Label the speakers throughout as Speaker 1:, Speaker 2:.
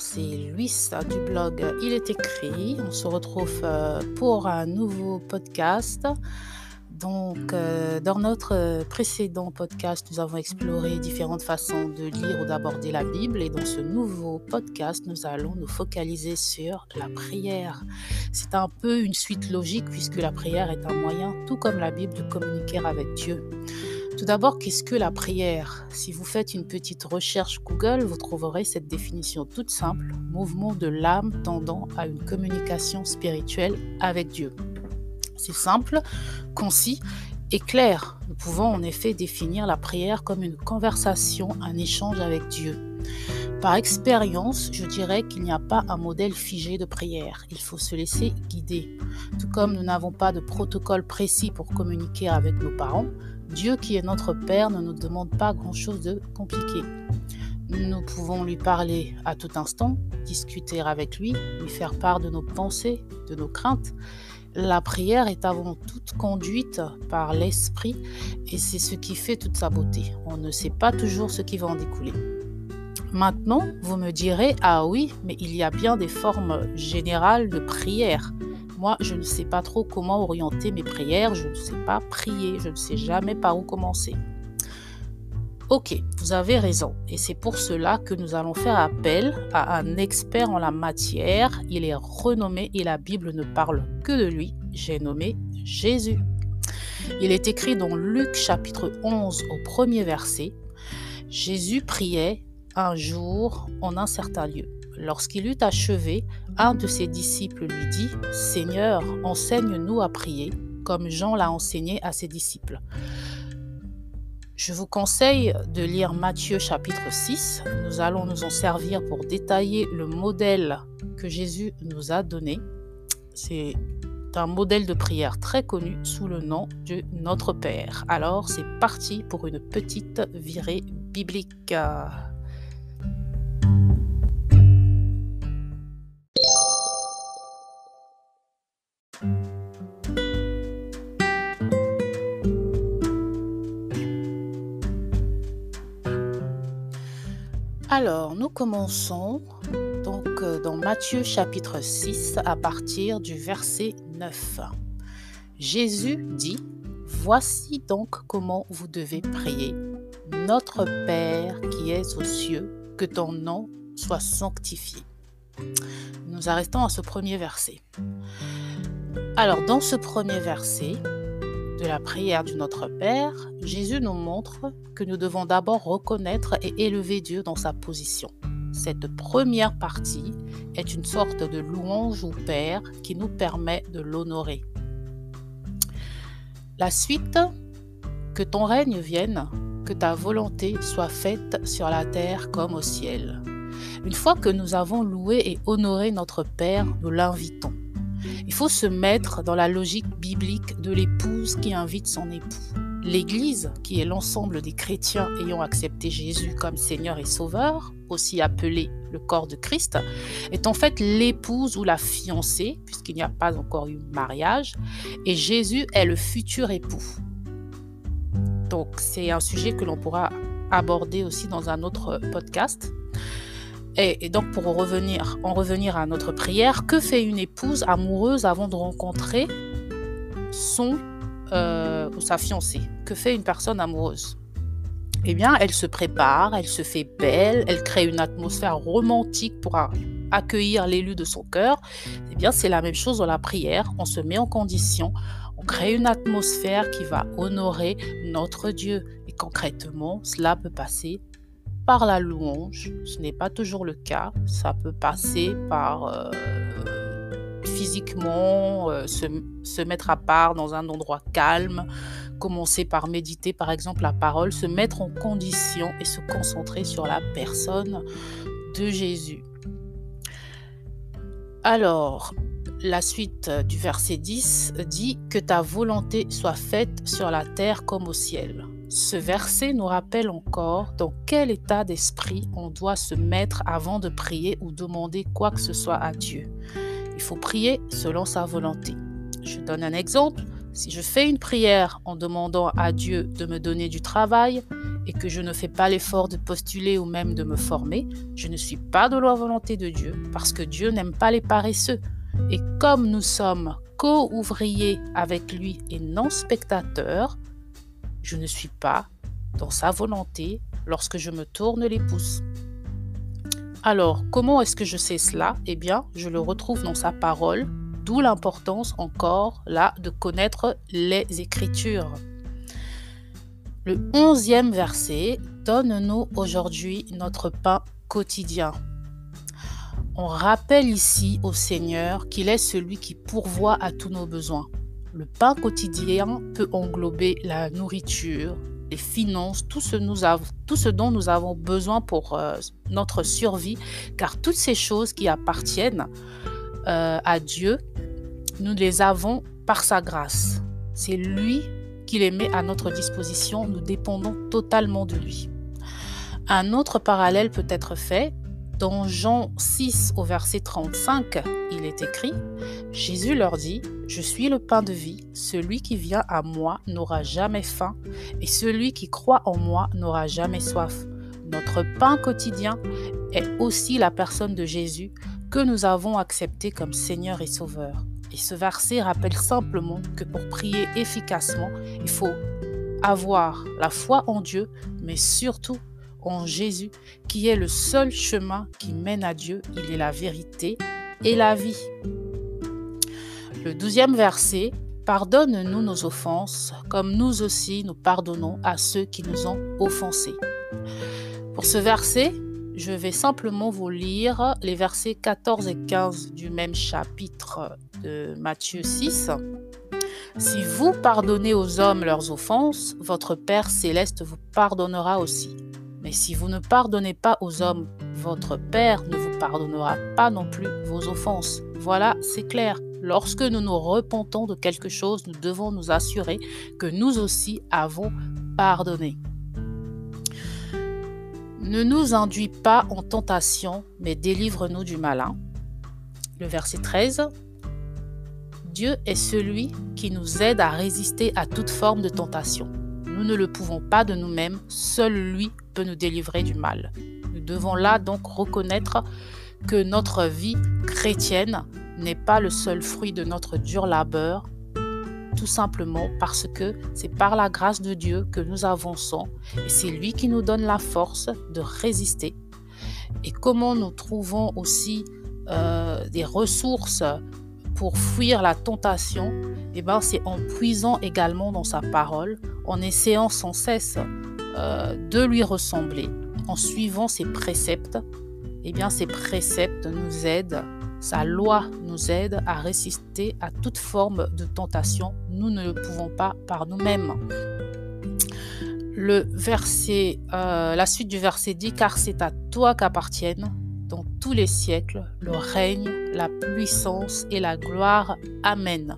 Speaker 1: C'est Luis du blog Il est écrit. On se retrouve euh, pour un nouveau podcast. Donc, euh, dans notre précédent podcast, nous avons exploré différentes façons de lire ou d'aborder la Bible. Et dans ce nouveau podcast, nous allons nous focaliser sur la prière. C'est un peu une suite logique puisque la prière est un moyen, tout comme la Bible, de communiquer avec Dieu. Tout d'abord, qu'est-ce que la prière? Si vous faites une petite recherche Google, vous trouverez cette définition toute simple, mouvement de l'âme tendant à une communication spirituelle avec Dieu. C'est simple, concis et clair. Nous pouvons en effet définir la prière comme une conversation, un échange avec Dieu. Par expérience, je dirais qu'il n'y a pas un modèle figé de prière. Il faut se laisser guider. Tout comme nous n'avons pas de protocole précis pour communiquer avec nos parents, Dieu qui est notre Père ne nous demande pas grand-chose de compliqué. Nous pouvons lui parler à tout instant, discuter avec lui, lui faire part de nos pensées, de nos craintes. La prière est avant toute conduite par l'Esprit et c'est ce qui fait toute sa beauté. On ne sait pas toujours ce qui va en découler. Maintenant, vous me direz, ah oui, mais il y a bien des formes générales de prière. Moi, je ne sais pas trop comment orienter mes prières, je ne sais pas prier, je ne sais jamais par où commencer. Ok, vous avez raison, et c'est pour cela que nous allons faire appel à un expert en la matière. Il est renommé et la Bible ne parle que de lui. J'ai nommé Jésus. Il est écrit dans Luc chapitre 11 au premier verset. Jésus priait un jour en un certain lieu. Lorsqu'il eut achevé, un de ses disciples lui dit, Seigneur, enseigne-nous à prier, comme Jean l'a enseigné à ses disciples. Je vous conseille de lire Matthieu chapitre 6. Nous allons nous en servir pour détailler le modèle que Jésus nous a donné. C'est un modèle de prière très connu sous le nom de Notre Père. Alors c'est parti pour une petite virée biblique. Alors, nous commençons donc euh, dans Matthieu chapitre 6 à partir du verset 9. Jésus dit, Voici donc comment vous devez prier. Notre Père qui es aux cieux, que ton nom soit sanctifié. Nous arrêtons à ce premier verset. Alors, dans ce premier verset, de la prière du Notre Père, Jésus nous montre que nous devons d'abord reconnaître et élever Dieu dans sa position. Cette première partie est une sorte de louange au Père qui nous permet de l'honorer. La suite, que ton règne vienne, que ta volonté soit faite sur la terre comme au ciel. Une fois que nous avons loué et honoré notre Père, nous l'invitons. Il faut se mettre dans la logique biblique de l'épouse qui invite son époux. L'Église, qui est l'ensemble des chrétiens ayant accepté Jésus comme Seigneur et Sauveur, aussi appelé le corps de Christ, est en fait l'épouse ou la fiancée, puisqu'il n'y a pas encore eu mariage, et Jésus est le futur époux. Donc c'est un sujet que l'on pourra aborder aussi dans un autre podcast. Et, donc pour revenir, en revenir à notre prière, que fait une épouse amoureuse avant de rencontrer son euh, sa fiancée? Que fait une personne amoureuse? Eh bien, elle se prépare, elle se fait belle, elle crée une atmosphère romantique pour accueillir l'élu de son cœur. Eh bien, c'est la même chose dans la prière. On se met en condition, on crée une atmosphère qui va honorer notre Dieu. Et concrètement, cela peut passer par la louange. Ce n'est pas toujours le cas. Ça peut passer par euh, physiquement euh, se, se, mettre à part dans un endroit calme, commencer par méditer par exemple la parole, se mettre en condition et se concentrer sur la personne de Jésus. Alors, la suite du verset 10 dit que ta volonté soit faite sur la terre comme au ciel. Ce verset nous rappelle encore dans quel état d'esprit on doit se mettre avant de prier ou demander quoi que ce soit à Dieu. Il faut prier selon sa volonté. Je donne un exemple. Si je fais une prière en demandant à Dieu de me donner du travail, et que je ne fais pas l'effort de postuler ou même de me former, je ne suis pas de la volonté de Dieu parce que Dieu n'aime pas les paresseux. Et comme nous sommes co-ouvriers avec lui et non spectateurs, je ne suis pas dans sa volonté lorsque je me tourne les pouces. Alors, comment est-ce que je sais cela? Eh bien, je le retrouve dans sa parole, d'où l'importance encore là de connaître les Écritures. Le onzième verset donne-nous aujourd'hui notre pain quotidien. On rappelle ici au Seigneur qu'il est celui qui pourvoit à tous nos besoins. Le pain quotidien peut englober la nourriture, les finances, tout ce, nous tout ce dont nous avons besoin pour euh, notre survie, car toutes ces choses qui appartiennent euh, à Dieu, nous les avons par sa grâce. C'est lui qui les met à notre disposition, nous dépendons totalement de lui. Un autre parallèle peut être fait dans Jean 6 au verset 35, il est écrit, Jésus leur dit, Je suis le pain de vie, celui qui vient à moi n'aura jamais faim, et celui qui croit en moi n'aura jamais soif. Notre pain quotidien est aussi la personne de Jésus que nous avons accepté comme Seigneur et Sauveur. Et ce verset rappelle simplement que pour prier efficacement, il faut avoir la foi en Dieu, mais surtout en Jésus, qui est le seul chemin qui mène à Dieu. Il est la vérité et la vie. Le douzième verset, Pardonne-nous nos offenses, comme nous aussi nous pardonnons à ceux qui nous ont offensés. Pour ce verset, je vais simplement vous lire les versets 14 et 15 du même chapitre de Matthieu 6. Si vous pardonnez aux hommes leurs offenses, votre Père céleste vous pardonnera aussi. Mais si vous ne pardonnez pas aux hommes, votre Père ne vous pardonnera pas non plus vos offenses. Voilà, c'est clair. Lorsque nous nous repentons de quelque chose, nous devons nous assurer que nous aussi avons pardonné. Ne nous induis pas en tentation, mais délivre-nous du malin. Le verset 13. Dieu est celui qui nous aide à résister à toute forme de tentation. Nous ne le pouvons pas de nous-mêmes, seul lui peut nous délivrer du mal. Nous devons là donc reconnaître que notre vie chrétienne n'est pas le seul fruit de notre dur labeur, tout simplement parce que c'est par la grâce de Dieu que nous avançons et c'est lui qui nous donne la force de résister. Et comment nous trouvons aussi euh, des ressources pour fuir la tentation, eh ben, c'est en puisant également dans sa parole, en essayant sans cesse euh, de lui ressembler, en suivant ses préceptes. Eh bien, ces préceptes nous aident, sa loi nous aide à résister à toute forme de tentation. Nous ne le pouvons pas par nous-mêmes. Le verset, euh, la suite du verset dit car c'est à toi qu'appartiennent dans tous les siècles le règne, la puissance et la gloire. Amen.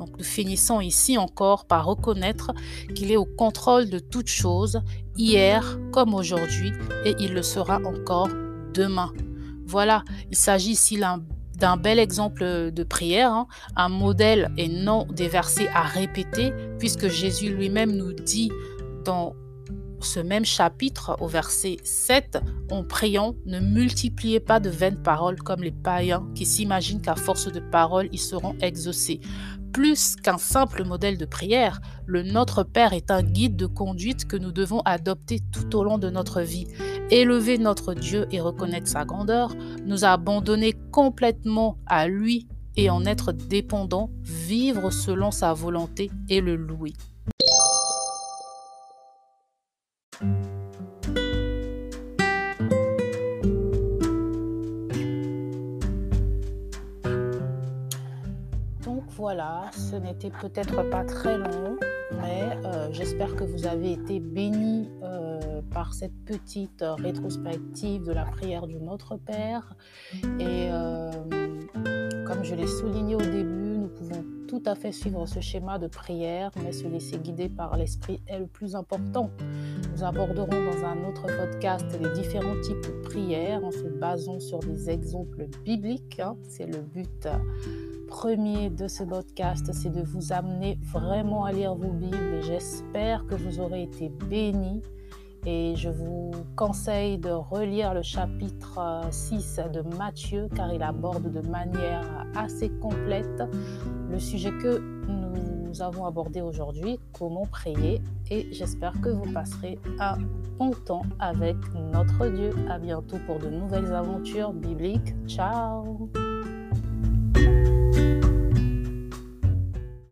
Speaker 1: Donc nous finissons ici encore par reconnaître qu'il est au contrôle de toutes choses, hier comme aujourd'hui, et il le sera encore demain. Voilà, il s'agit ici d'un bel exemple de prière, hein. un modèle et non des versets à répéter, puisque Jésus lui-même nous dit dans ce même chapitre, au verset 7, en priant, ne multipliez pas de vaines paroles comme les païens qui s'imaginent qu'à force de paroles, ils seront exaucés. Plus qu'un simple modèle de prière, le Notre Père est un guide de conduite que nous devons adopter tout au long de notre vie. Élever notre Dieu et reconnaître sa grandeur, nous abandonner complètement à lui et en être dépendant, vivre selon sa volonté et le louer. Voilà, ce n'était peut-être pas très long, mais euh, j'espère que vous avez été bénis euh, par cette petite rétrospective de la prière du Notre Père. Et euh, comme je l'ai souligné au début, nous pouvons tout à fait suivre ce schéma de prière, mais se laisser guider par l'Esprit est le plus important. Nous aborderons dans un autre podcast les différents types de prières en se basant sur des exemples bibliques. Hein. C'est le but premier de ce podcast, c'est de vous amener vraiment à lire vos Bibles et j'espère que vous aurez été bénis Et je vous conseille de relire le chapitre 6 euh, de Matthieu car il aborde de manière assez complète le sujet que nous avons abordé aujourd'hui, comment prier. Et j'espère que vous passerez un bon temps avec notre Dieu. À bientôt pour de nouvelles aventures bibliques. Ciao